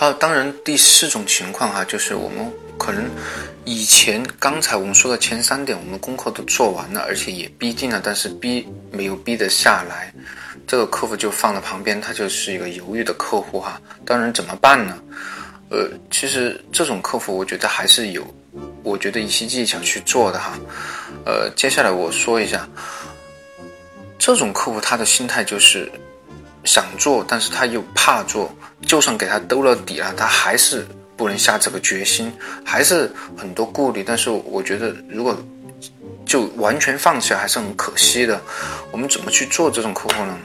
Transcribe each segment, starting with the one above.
好，当然第四种情况哈，就是我们可能以前刚才我们说的前三点，我们功课都做完了，而且也逼近了，但是逼没有逼得下来，这个客户就放在旁边，他就是一个犹豫的客户哈。当然怎么办呢？呃，其实这种客户，我觉得还是有，我觉得一些技巧去做的哈。呃，接下来我说一下，这种客户他的心态就是想做，但是他又怕做。就算给他兜了底了，他还是不能下这个决心，还是很多顾虑。但是我觉得，如果就完全放弃，还是很可惜的。我们怎么去做这种客户呢？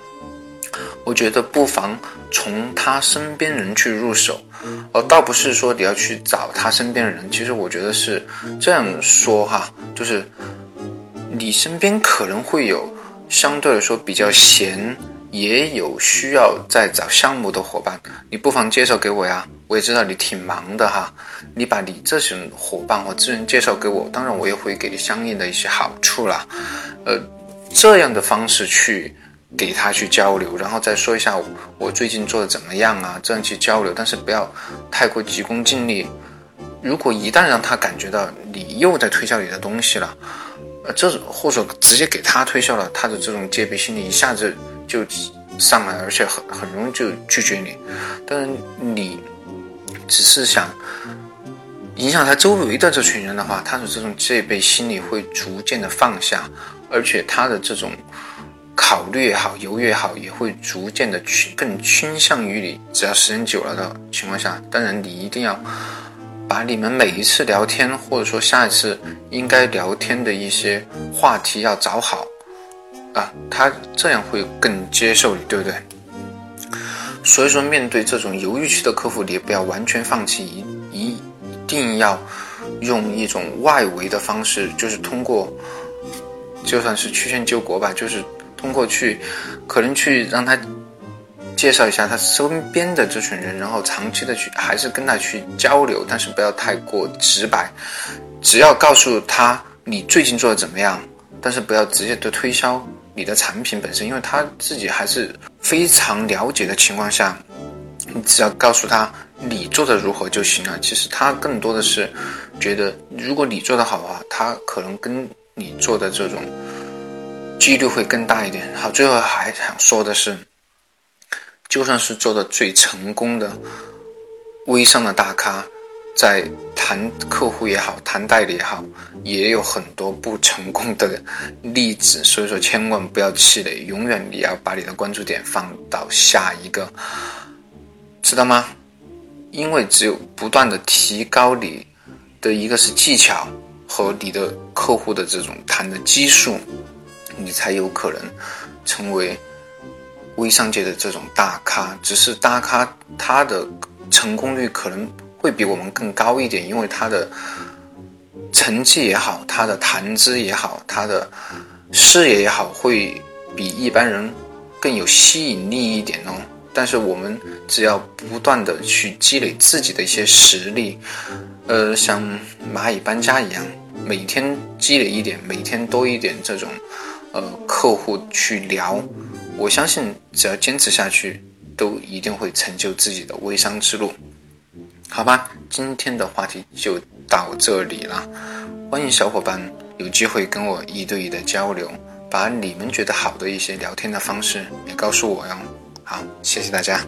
我觉得不妨从他身边人去入手，而倒不是说你要去找他身边的人。其实我觉得是这样说哈，就是你身边可能会有相对来说比较闲。也有需要在找项目的伙伴，你不妨介绍给我呀。我也知道你挺忙的哈，你把你这些伙伴和资源介绍给我，当然我也会给你相应的一些好处啦。呃，这样的方式去给他去交流，然后再说一下我最近做的怎么样啊，这样去交流，但是不要太过急功近利。如果一旦让他感觉到你又在推销你的东西了，呃，这或者直接给他推销了，他的这种戒备心理一下子。就上来，而且很很容易就拒绝你。但是你只是想影响他周围的这群人的话，他的这种戒备心理会逐渐的放下，而且他的这种考虑也好、犹豫也好，也会逐渐的去更倾向于你。只要时间久了的情况下，当然你一定要把你们每一次聊天，或者说下一次应该聊天的一些话题要找好。啊，他这样会更接受你，对不对？所以说，面对这种犹豫期的客户，你也不要完全放弃，一一定要用一种外围的方式，就是通过，就算是曲线救国吧，就是通过去，可能去让他介绍一下他身边的这群人，然后长期的去，还是跟他去交流，但是不要太过直白，只要告诉他你最近做的怎么样，但是不要直接的推销。你的产品本身，因为他自己还是非常了解的情况下，你只要告诉他你做的如何就行了。其实他更多的是觉得，如果你做的好的话，他可能跟你做的这种几率会更大一点。好，最后还想说的是，就算是做的最成功的微商的大咖。在谈客户也好，谈代理也好，也有很多不成功的例子，所以说千万不要气馁，永远你要把你的关注点放到下一个，知道吗？因为只有不断的提高你的一个是技巧和你的客户的这种谈的基数，你才有可能成为微商界的这种大咖。只是大咖他的成功率可能。会比我们更高一点，因为他的成绩也好，他的谈资也好，他的视野也好，会比一般人更有吸引力一点哦。但是我们只要不断的去积累自己的一些实力，呃，像蚂蚁搬家一样，每天积累一点，每天多一点这种呃客户去聊，我相信只要坚持下去，都一定会成就自己的微商之路。好吧，今天的话题就到这里了。欢迎小伙伴有机会跟我一对一的交流，把你们觉得好的一些聊天的方式也告诉我哟。好，谢谢大家。